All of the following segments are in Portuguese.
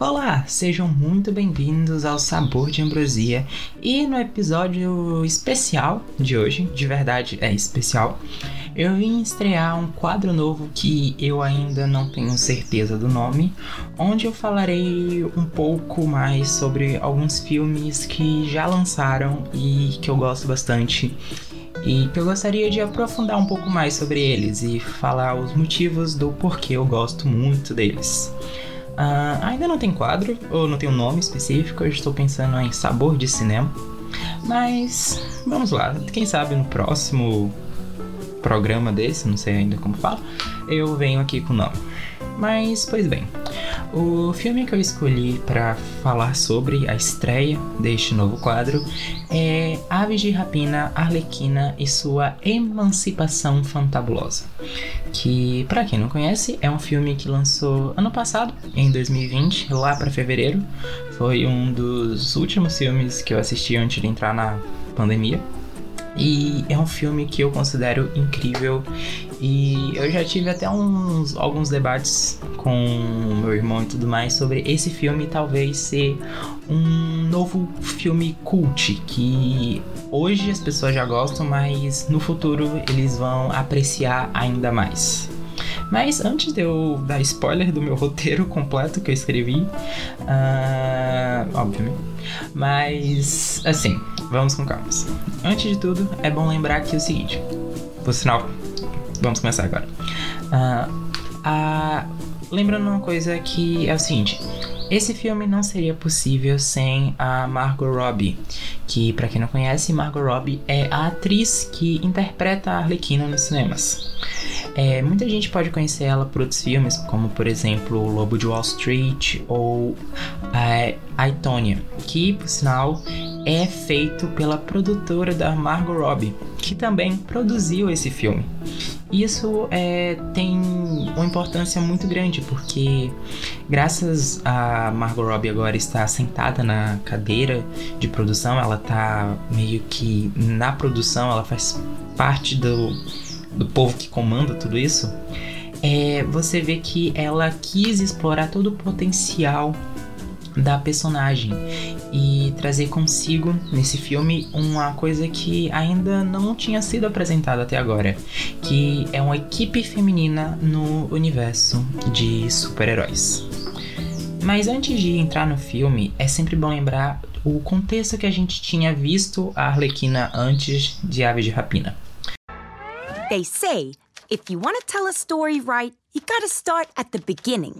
Olá, sejam muito bem-vindos ao Sabor de Ambrosia e no episódio especial de hoje, de verdade é especial, eu vim estrear um quadro novo que eu ainda não tenho certeza do nome, onde eu falarei um pouco mais sobre alguns filmes que já lançaram e que eu gosto bastante e que eu gostaria de aprofundar um pouco mais sobre eles e falar os motivos do porquê eu gosto muito deles. Uh, ainda não tem quadro, ou não tem um nome específico, eu estou pensando em sabor de cinema. Mas vamos lá, quem sabe no próximo programa desse, não sei ainda como fala, eu venho aqui com o nome. Mas, pois bem, o filme que eu escolhi para falar sobre a estreia deste novo quadro é Aves de Rapina, Arlequina e sua Emancipação Fantabulosa, que, para quem não conhece, é um filme que lançou ano passado, em 2020, lá para fevereiro. Foi um dos últimos filmes que eu assisti antes de entrar na pandemia. E é um filme que eu considero incrível e eu já tive até uns alguns debates com meu irmão e tudo mais sobre esse filme talvez ser um novo filme cult que hoje as pessoas já gostam, mas no futuro eles vão apreciar ainda mais. Mas antes de eu dar spoiler do meu roteiro completo que eu escrevi, uh, obviamente, mas assim, vamos com calma. Antes de tudo, é bom lembrar que é o seguinte, por sinal, vamos começar agora. Uh, lembrando uma coisa que é o seguinte. Esse filme não seria possível sem a Margot Robbie, que para quem não conhece, Margot Robbie é a atriz que interpreta a Arlequina nos cinemas. É, muita gente pode conhecer ela por outros filmes, como por exemplo O Lobo de Wall Street ou é, a Itonia, que por sinal é feito pela produtora da Margot Robbie, que também produziu esse filme. Isso é, tem uma importância muito grande, porque graças a Margot Robbie agora estar sentada na cadeira de produção, ela tá meio que na produção, ela faz parte do do povo que comanda tudo isso, é, você vê que ela quis explorar todo o potencial da personagem e trazer consigo nesse filme uma coisa que ainda não tinha sido apresentada até agora, que é uma equipe feminina no universo de super-heróis. Mas antes de entrar no filme, é sempre bom lembrar o contexto que a gente tinha visto a Arlequina antes de Aves de Rapina. They say if you want to tell a story right, you gotta start at the beginning.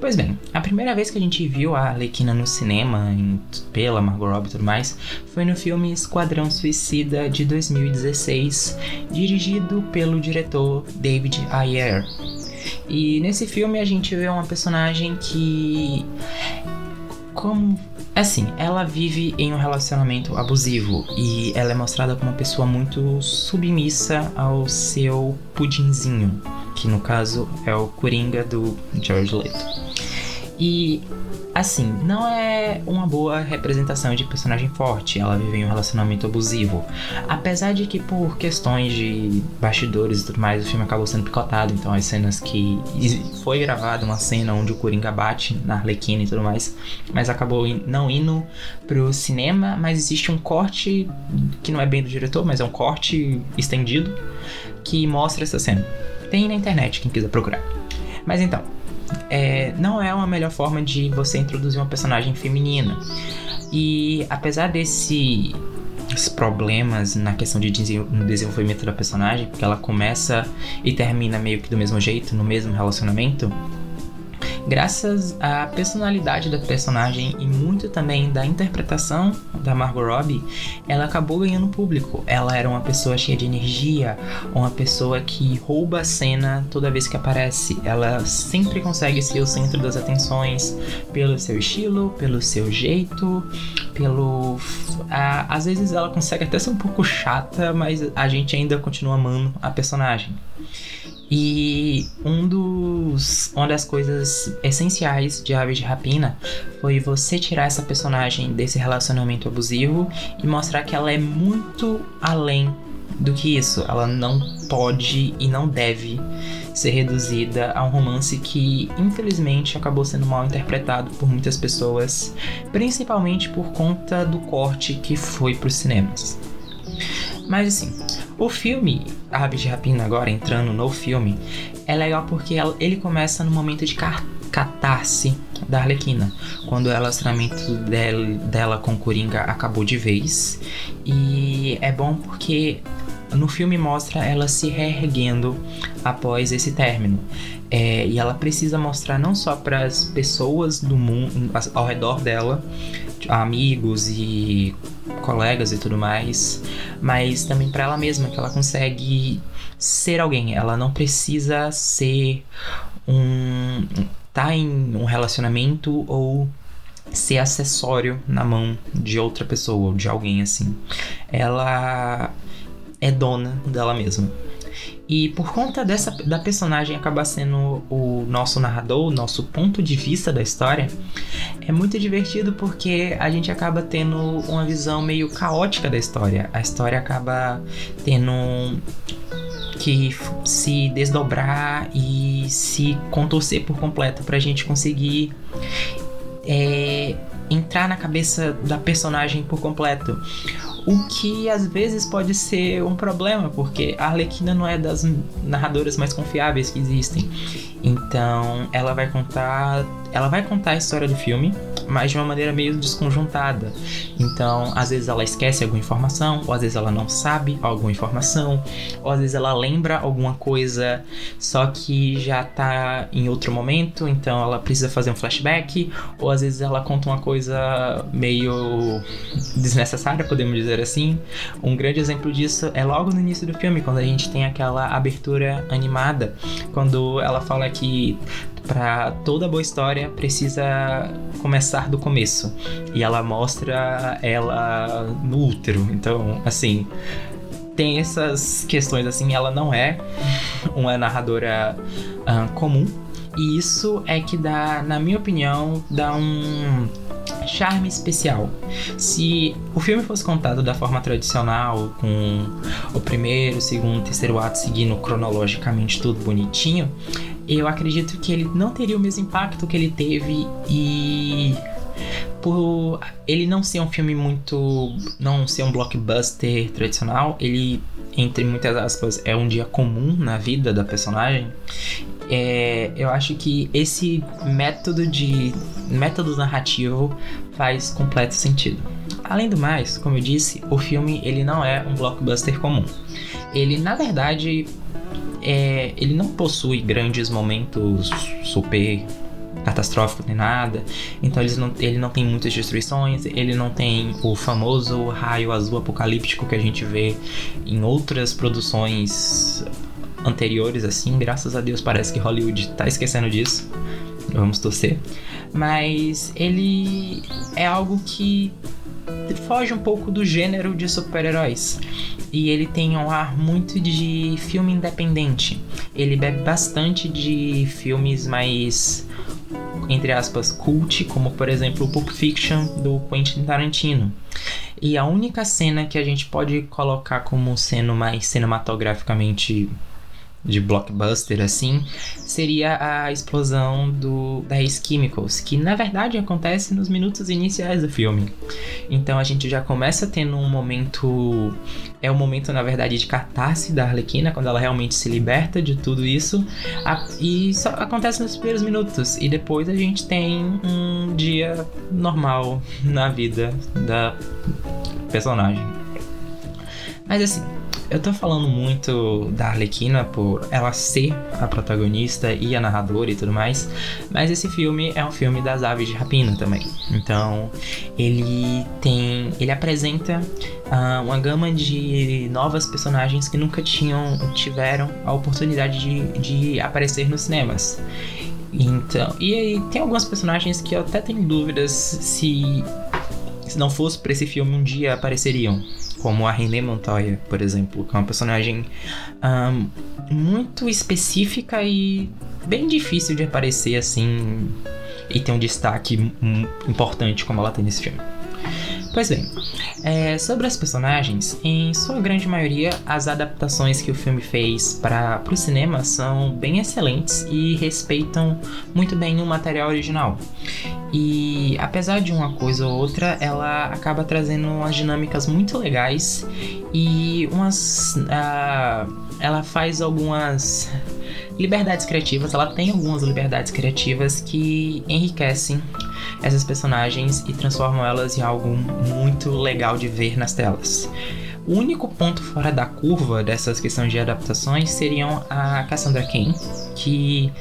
Pois bem, a primeira vez que a gente viu a Arlequina no cinema, em, pela Margot Robbie e tudo mais, foi no filme Esquadrão Suicida de 2016, dirigido pelo diretor David Ayer. E nesse filme a gente vê uma personagem que como assim, ela vive em um relacionamento abusivo e ela é mostrada como uma pessoa muito submissa ao seu pudinzinho, que no caso é o Coringa do George Leto. E Assim, não é uma boa representação de personagem forte, ela vive em um relacionamento abusivo. Apesar de que, por questões de bastidores e tudo mais, o filme acabou sendo picotado. Então, as cenas que. Foi gravada uma cena onde o Coringa bate na Arlequina e tudo mais, mas acabou não indo pro cinema. Mas existe um corte que não é bem do diretor, mas é um corte estendido que mostra essa cena. Tem na internet, quem quiser procurar. Mas então, é, não é uma melhor forma de você introduzir uma personagem feminina. E apesar desse problemas na questão de desenvolvimento da personagem, porque ela começa e termina meio que do mesmo jeito, no mesmo relacionamento, graças à personalidade da personagem e muito também da interpretação da Margot Robbie, ela acabou ganhando público. Ela era uma pessoa cheia de energia, uma pessoa que rouba a cena toda vez que aparece. Ela sempre consegue ser o centro das atenções pelo seu estilo, pelo seu jeito, pelo. às vezes ela consegue até ser um pouco chata, mas a gente ainda continua amando a personagem. E um dos, uma das coisas essenciais de Aves de Rapina foi você tirar essa personagem desse relacionamento abusivo e mostrar que ela é muito além do que isso. Ela não pode e não deve ser reduzida a um romance que, infelizmente, acabou sendo mal interpretado por muitas pessoas, principalmente por conta do corte que foi para os cinemas. Mas assim, o filme Aves de Rapina, agora entrando no filme, é legal porque ele começa no momento de catarse da Arlequina, quando o relacionamento dela, com Coringa acabou de vez. E é bom porque no filme mostra ela se reerguendo após esse término. É, e ela precisa mostrar não só para as pessoas do mundo ao redor dela, amigos e colegas e tudo mais, mas também para ela mesma que ela consegue ser alguém. Ela não precisa ser um tá em um relacionamento ou ser acessório na mão de outra pessoa ou de alguém assim. Ela é dona dela mesma. E por conta dessa da personagem acabar sendo o nosso narrador, o nosso ponto de vista da história, é muito divertido porque a gente acaba tendo uma visão meio caótica da história. A história acaba tendo que se desdobrar e se contorcer por completo pra gente conseguir é, entrar na cabeça da personagem por completo. O que às vezes pode ser um problema, porque a Arlequina não é das narradoras mais confiáveis que existem. Então, ela vai contar, ela vai contar a história do filme, mas de uma maneira meio desconjuntada. Então, às vezes ela esquece alguma informação, ou às vezes ela não sabe alguma informação, ou às vezes ela lembra alguma coisa, só que já tá em outro momento, então ela precisa fazer um flashback, ou às vezes ela conta uma coisa meio desnecessária, podemos dizer assim. Um grande exemplo disso é logo no início do filme, quando a gente tem aquela abertura animada, quando ela fala que para toda boa história precisa começar do começo. E ela mostra ela no útero. Então, assim, tem essas questões assim, ela não é uma narradora uh, comum. E isso é que dá, na minha opinião, dá um charme especial. Se o filme fosse contado da forma tradicional, com o primeiro, o segundo, o terceiro ato seguindo cronologicamente tudo bonitinho, eu acredito que ele não teria o mesmo impacto que ele teve e por ele não ser um filme muito não ser um blockbuster tradicional, ele entre muitas aspas é um dia comum na vida da personagem. É, eu acho que esse método de método narrativo faz completo sentido. Além do mais, como eu disse, o filme ele não é um blockbuster comum. Ele na verdade é, ele não possui grandes momentos super catastróficos nem nada. Então não, ele não tem muitas destruições, ele não tem o famoso raio azul apocalíptico que a gente vê em outras produções anteriores, assim. Graças a Deus parece que Hollywood tá esquecendo disso. Vamos torcer. Mas ele é algo que foge um pouco do gênero de super-heróis e ele tem um ar muito de filme independente. Ele bebe bastante de filmes mais entre aspas cult, como por exemplo o Pulp Fiction do Quentin Tarantino. E a única cena que a gente pode colocar como sendo mais cinematograficamente de blockbuster assim, seria a explosão do da Ace Chemicals, que na verdade acontece nos minutos iniciais do filme. Então a gente já começa tendo um momento é o um momento na verdade de catarse da Arlequina quando ela realmente se liberta de tudo isso, a, e só acontece nos primeiros minutos e depois a gente tem um dia normal na vida da personagem. Mas assim, eu tô falando muito da Arlequina por ela ser a protagonista e a narradora e tudo mais, mas esse filme é um filme das aves de rapina também. Então, ele tem, ele apresenta uh, uma gama de novas personagens que nunca tinham tiveram a oportunidade de, de aparecer nos cinemas. Então, e aí tem algumas personagens que eu até tenho dúvidas se se não fosse para esse filme um dia apareceriam como a René Montoya, por exemplo, que é uma personagem um, muito específica e bem difícil de aparecer assim e ter um destaque importante como ela tem nesse filme. Pois bem, é, sobre as personagens, em sua grande maioria, as adaptações que o filme fez para o cinema são bem excelentes e respeitam muito bem o material original. E apesar de uma coisa ou outra, ela acaba trazendo umas dinâmicas muito legais e umas. Uh, ela faz algumas liberdades criativas, ela tem algumas liberdades criativas que enriquecem essas personagens e transformam elas em algo muito legal de ver nas telas. O único ponto fora da curva dessas questões de adaptações seriam a Cassandra Cain, que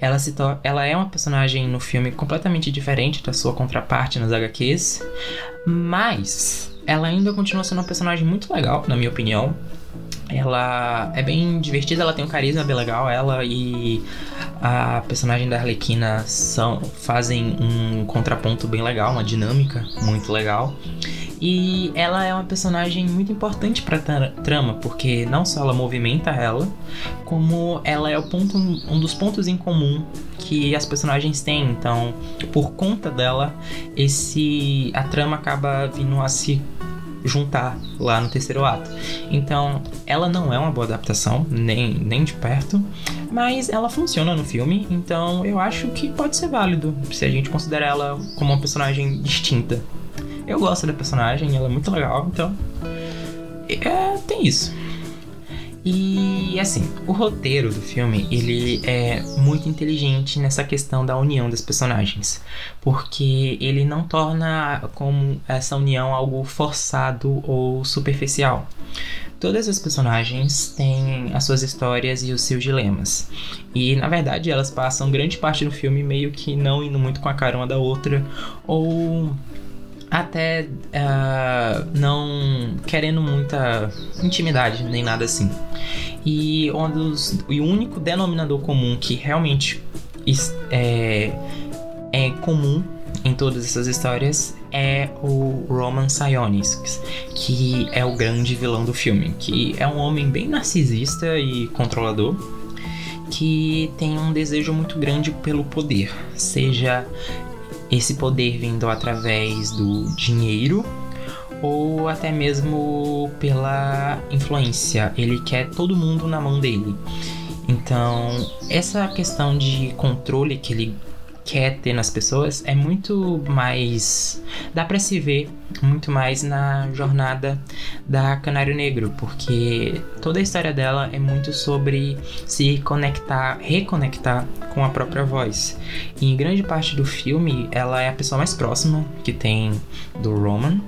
ela, se ela é uma personagem no filme completamente diferente da sua contraparte nas HQs, mas ela ainda continua sendo uma personagem muito legal, na minha opinião. Ela é bem divertida, ela tem um carisma bem legal. Ela e a personagem da Arlequina são, fazem um contraponto bem legal, uma dinâmica muito legal. E ela é uma personagem muito importante para trama, porque não só ela movimenta ela, como ela é o ponto, um dos pontos em comum que as personagens têm. Então, por conta dela, esse a trama acaba vindo a se juntar lá no terceiro ato. Então, ela não é uma boa adaptação, nem, nem de perto, mas ela funciona no filme, então eu acho que pode ser válido se a gente considerar ela como uma personagem distinta. Eu gosto da personagem, ela é muito legal, então. É, tem isso. E assim, o roteiro do filme, ele é muito inteligente nessa questão da união das personagens, porque ele não torna como essa união algo forçado ou superficial. Todas as personagens têm as suas histórias e os seus dilemas. E na verdade elas passam grande parte do filme meio que não indo muito com a cara uma da outra ou até uh, não querendo muita intimidade nem nada assim. E um dos, o único denominador comum que realmente é, é comum em todas essas histórias é o Roman Sionis, que é o grande vilão do filme, que é um homem bem narcisista e controlador, que tem um desejo muito grande pelo poder, seja esse poder vindo através do dinheiro ou até mesmo pela influência. Ele quer todo mundo na mão dele. Então, essa questão de controle que ele quer ter nas pessoas é muito mais. dá para se ver muito mais na jornada da Canário Negro, porque toda a história dela é muito sobre se conectar, reconectar com a própria voz. E em grande parte do filme, ela é a pessoa mais próxima que tem do Roman,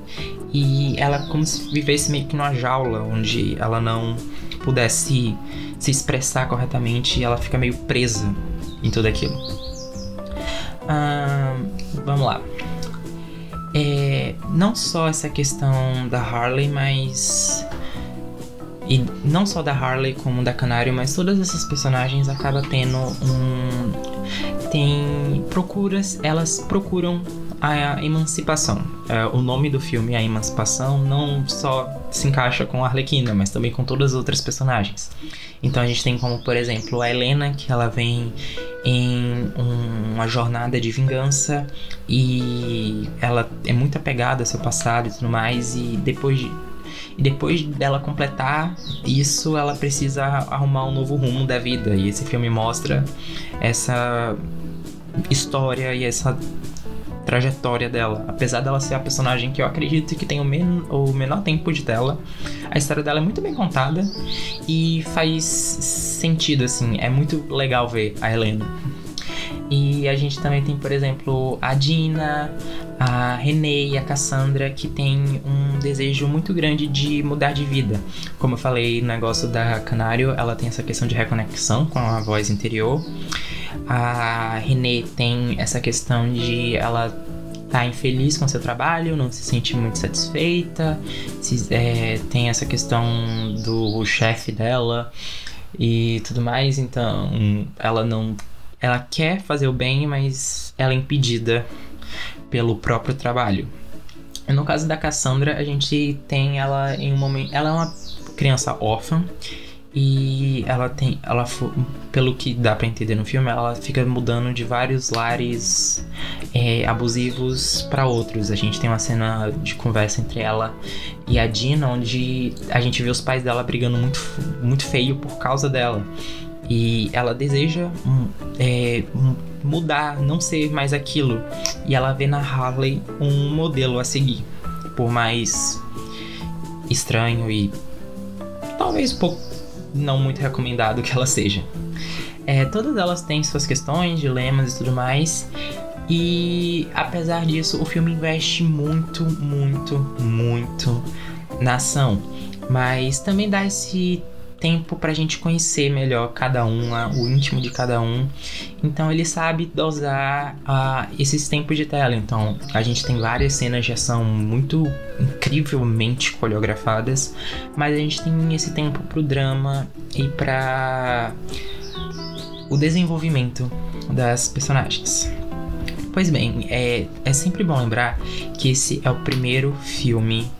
e ela é como se vivesse meio que numa jaula onde ela não pudesse se expressar corretamente e ela fica meio presa em tudo aquilo. Vamos lá. É, não só essa questão da Harley, mas. E não só da Harley como da Canário, mas todas essas personagens acabam tendo um. Tem. Procuras. Elas procuram a emancipação. É, o nome do filme, A Emancipação, não só se encaixa com a Arlequina, mas também com todas as outras personagens. Então a gente tem como, por exemplo, a Helena, que ela vem em um, uma jornada de vingança e ela é muito apegada ao seu passado e tudo mais, e depois de, e depois dela completar isso, ela precisa arrumar um novo rumo da vida. E esse filme mostra essa história e essa trajetória dela. Apesar dela ser a personagem que eu acredito que tem o, men o menor tempo de tela, a história dela é muito bem contada e faz sentido, assim. É muito legal ver a Helena. E a gente também tem, por exemplo, a Dina, a Renee e a Cassandra que tem um desejo muito grande de mudar de vida. Como eu falei no negócio da Canário, ela tem essa questão de reconexão com a voz interior. A Renee tem essa questão de ela tá infeliz com seu trabalho, não se sente muito satisfeita, se, é, tem essa questão do chefe dela e tudo mais, então ela não. Ela quer fazer o bem, mas ela é impedida pelo próprio trabalho. No caso da Cassandra, a gente tem ela em um momento. Ela é uma criança órfã e ela tem, ela pelo que dá para entender no filme, ela fica mudando de vários lares é, abusivos para outros. A gente tem uma cena de conversa entre ela e a Dina, onde a gente vê os pais dela brigando muito, muito feio por causa dela. E ela deseja é, mudar, não ser mais aquilo. E ela vê na Harley um modelo a seguir. Por mais estranho e talvez pouco não muito recomendado que ela seja. É, todas elas têm suas questões, dilemas e tudo mais. E apesar disso, o filme investe muito, muito, muito na ação. Mas também dá esse tempo pra gente conhecer melhor cada uma, o íntimo de cada um. Então ele sabe dosar uh, esses tempos de tela. Então a gente tem várias cenas de ação muito incrivelmente coreografadas, mas a gente tem esse tempo pro drama e para o desenvolvimento das personagens. Pois bem, é, é sempre bom lembrar que esse é o primeiro filme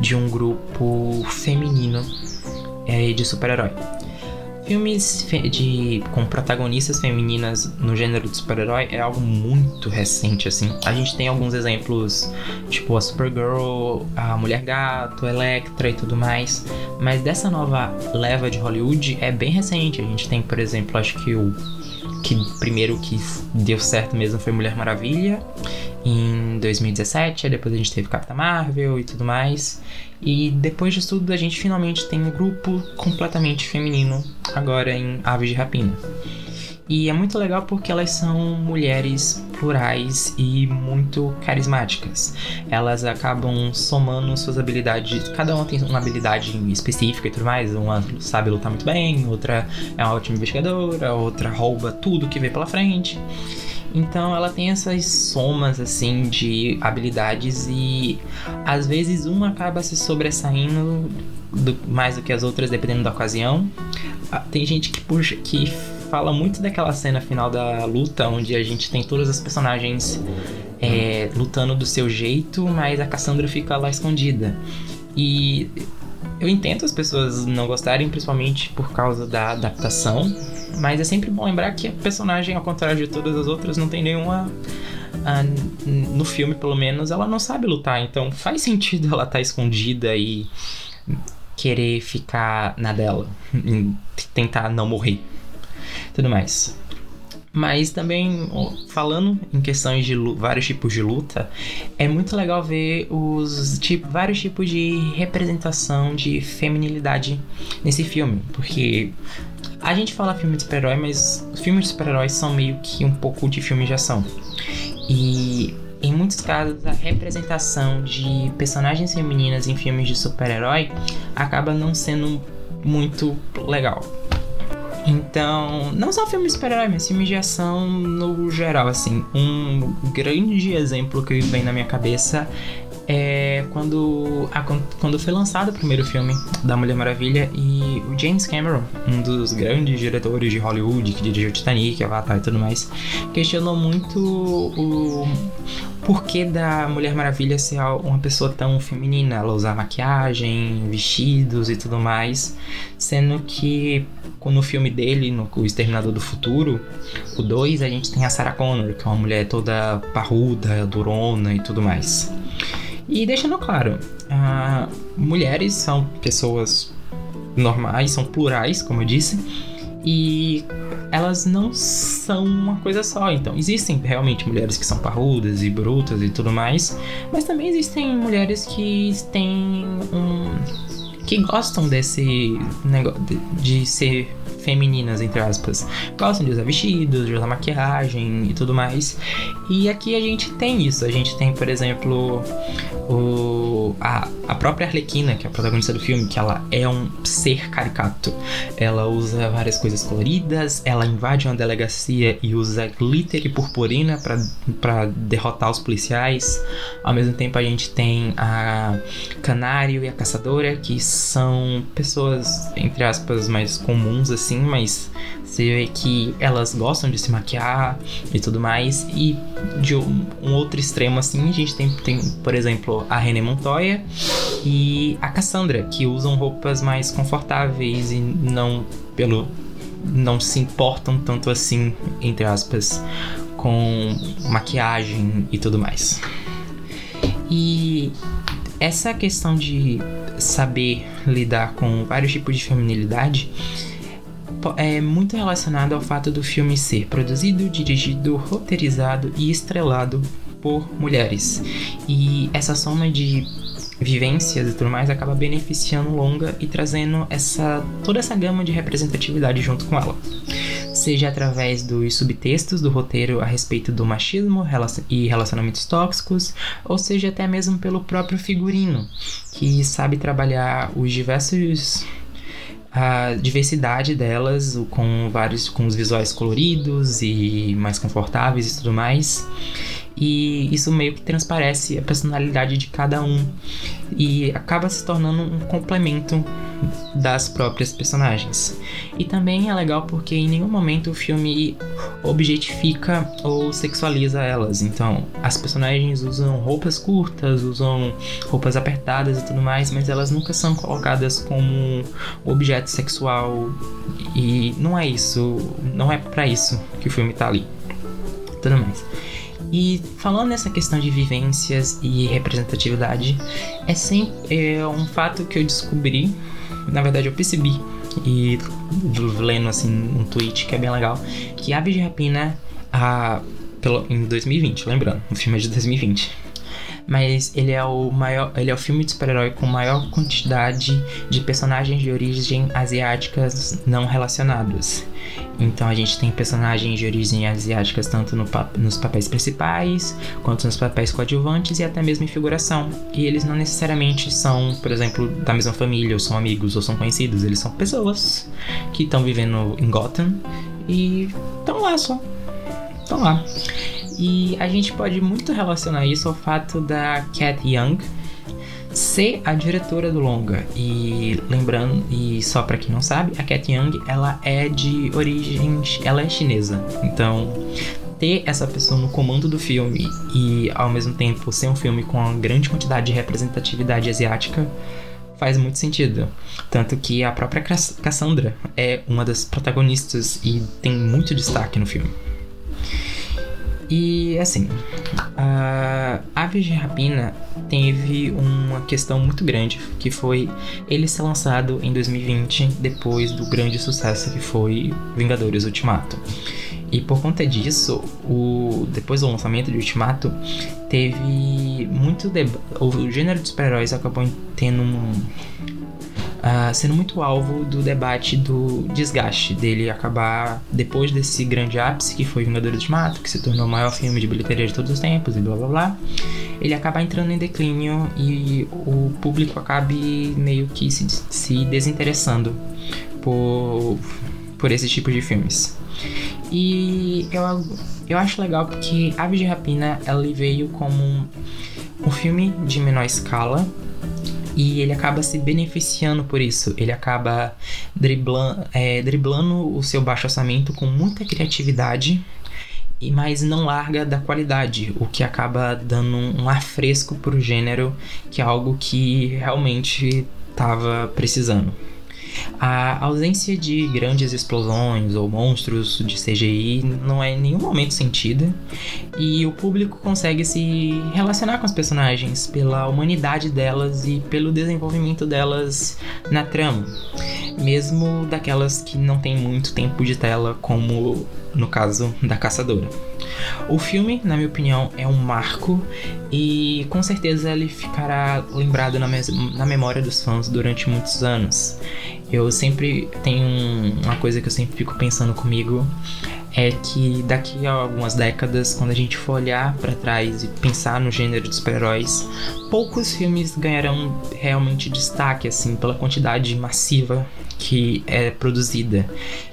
de um grupo feminino é, de super-herói. Filmes de, com protagonistas femininas no gênero de super-herói é algo muito recente, assim. A gente tem alguns exemplos, tipo a Supergirl, a Mulher Gato, Electra e tudo mais. Mas dessa nova leva de Hollywood é bem recente. A gente tem, por exemplo, acho que o que primeiro que deu certo mesmo foi Mulher Maravilha em 2017, aí depois a gente teve Capitã Marvel e tudo mais. E depois disso tudo a gente finalmente tem um grupo completamente feminino agora em Aves de Rapina. E é muito legal porque elas são mulheres plurais e muito carismáticas. Elas acabam somando suas habilidades. Cada uma tem uma habilidade específica e tudo mais. Uma sabe lutar muito bem, outra é uma ótima investigadora, outra rouba tudo que vê pela frente. Então ela tem essas somas assim de habilidades e às vezes uma acaba se sobressaindo do, mais do que as outras dependendo da ocasião. Ah, tem gente que puxa que fala muito daquela cena final da luta, onde a gente tem todas as personagens é, lutando do seu jeito, mas a Cassandra fica lá escondida. E eu entendo as pessoas não gostarem, principalmente por causa da adaptação, mas é sempre bom lembrar que a personagem, ao contrário de todas as outras, não tem nenhuma. Uh, no filme, pelo menos, ela não sabe lutar, então faz sentido ela estar tá escondida e querer ficar na dela, tentar não morrer tudo mais. Mas também, falando em questões de vários tipos de luta, é muito legal ver os tipo, vários tipos de representação de feminilidade nesse filme. Porque a gente fala filme de super-herói, mas filmes de super-heróis são meio que um pouco de filme de ação. E em muitos casos, a representação de personagens femininas em filmes de super-herói acaba não sendo muito legal. Então, não só filmes de super-herói, mas filmes de ação no geral, assim. Um grande exemplo que vem na minha cabeça é quando, a, quando foi lançado o primeiro filme da Mulher Maravilha e o James Cameron, um dos grandes diretores de Hollywood que dirigiu Titanic, Avatar e tudo mais, questionou muito o porquê da Mulher Maravilha ser uma pessoa tão feminina, ela usar maquiagem, vestidos e tudo mais, sendo que no filme dele, no O Exterminador do Futuro, o 2, a gente tem a Sarah Connor, que é uma mulher toda parruda, durona e tudo mais. E deixando claro, mulheres são pessoas normais, são plurais, como eu disse, e elas não são uma coisa só. Então, existem realmente mulheres que são parrudas e brutas e tudo mais, mas também existem mulheres que têm um. Que gostam desse negócio de, ser femininas, entre aspas. Gostam de usar vestidos, de usar maquiagem e tudo mais. E aqui a gente tem isso. A gente tem, por exemplo, o, a, a própria Arlequina, que é a protagonista do filme, que ela é um ser caricato. Ela usa várias coisas coloridas, ela invade uma delegacia e usa glitter e purpurina para derrotar os policiais. Ao mesmo tempo, a gente tem a Canário e a Caçadora, que são pessoas, entre aspas, mais comuns assim, mas você vê que elas gostam de se maquiar e tudo mais. E de um, um outro extremo assim, a gente tem, tem, por exemplo, a René Montoya e a Cassandra, que usam roupas mais confortáveis e não pelo não se importam tanto assim, entre aspas, com maquiagem e tudo mais. E essa questão de saber lidar com vários tipos de feminilidade é muito relacionada ao fato do filme ser produzido, dirigido, roteirizado e estrelado por mulheres. E essa soma de vivências e tudo mais acaba beneficiando Longa e trazendo essa toda essa gama de representatividade junto com ela. Seja através dos subtextos do roteiro a respeito do machismo e relacionamentos tóxicos, ou seja até mesmo pelo próprio figurino, que sabe trabalhar os diversos a diversidade delas, com vários com os visuais coloridos e mais confortáveis e tudo mais e isso meio que transparece a personalidade de cada um e acaba se tornando um complemento das próprias personagens. E também é legal porque em nenhum momento o filme objetifica ou sexualiza elas. Então, as personagens usam roupas curtas, usam roupas apertadas e tudo mais, mas elas nunca são colocadas como objeto sexual e não é isso, não é para isso que o filme tá ali. Tudo mais. E falando nessa questão de vivências e representatividade, é sempre é um fato que eu descobri, na verdade eu percebi e lendo assim um tweet que é bem legal, que Aves de Rapina a, pelo, em 2020, lembrando, o filme é de 2020 mas ele é o maior, ele é o filme de super-herói com maior quantidade de personagens de origem asiáticas não relacionados. Então a gente tem personagens de origem asiáticas tanto no, nos papéis principais, quanto nos papéis coadjuvantes e até mesmo em figuração. E eles não necessariamente são, por exemplo, da mesma família, ou são amigos, ou são conhecidos. Eles são pessoas que estão vivendo em Gotham e estão lá só. Estão lá. E a gente pode muito relacionar isso ao fato da Cat Young ser a diretora do longa. E lembrando, e só para quem não sabe, a Cat Young, ela é de origem, ela é chinesa. Então, ter essa pessoa no comando do filme e ao mesmo tempo ser um filme com uma grande quantidade de representatividade asiática faz muito sentido. Tanto que a própria Cassandra é uma das protagonistas e tem muito destaque no filme. E assim, a Aves de Rapina teve uma questão muito grande, que foi ele ser lançado em 2020, depois do grande sucesso que foi Vingadores Ultimato. E por conta disso, o, depois do lançamento de Ultimato, teve muito o gênero de super-heróis acabou tendo um, uh, sendo muito alvo do debate do desgaste dele acabar depois desse grande ápice que foi Vingadores Ultimato, que se tornou o maior filme de bilheteria de todos os tempos e blá blá blá. Ele acaba entrando em declínio e o público acabe meio que se, se desinteressando por, por esse tipo de filmes. E eu, eu acho legal porque Aves de Rapina ela veio como um, um filme de menor escala e ele acaba se beneficiando por isso. Ele acaba driblando, é, driblando o seu baixo orçamento com muita criatividade, mas não larga da qualidade, o que acaba dando um ar fresco pro gênero, que é algo que realmente estava precisando. A ausência de grandes explosões ou monstros de CGI não é em nenhum momento sentida, e o público consegue se relacionar com as personagens pela humanidade delas e pelo desenvolvimento delas na trama, mesmo daquelas que não têm muito tempo de tela, como no caso da Caçadora. O filme, na minha opinião, é um marco e com certeza ele ficará lembrado na, na memória dos fãs durante muitos anos. Eu sempre tenho uma coisa que eu sempre fico pensando comigo é que daqui a algumas décadas, quando a gente for olhar para trás e pensar no gênero de super-heróis, poucos filmes ganharão realmente destaque assim pela quantidade massiva que é produzida.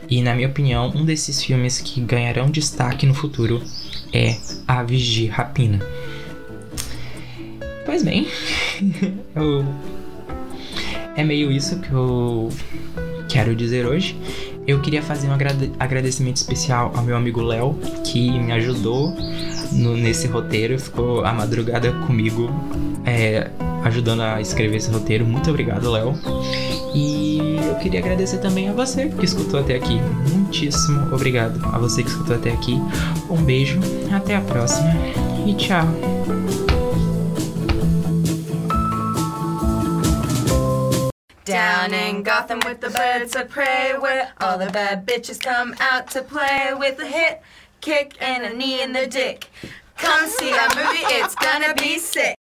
E na minha opinião, um desses filmes que ganharão destaque no futuro é Aves de Rapina. Pois bem, eu é meio isso que eu quero dizer hoje. Eu queria fazer um agradecimento especial ao meu amigo Léo, que me ajudou no, nesse roteiro, ficou a madrugada comigo, é, ajudando a escrever esse roteiro. Muito obrigado, Léo. E eu queria agradecer também a você que escutou até aqui. Muitíssimo obrigado a você que escutou até aqui. Um beijo, até a próxima e tchau. Down in Gotham with the birds of prey, where all the bad bitches come out to play with a hit, kick, and a knee in the dick. Come see a movie, it's gonna be sick.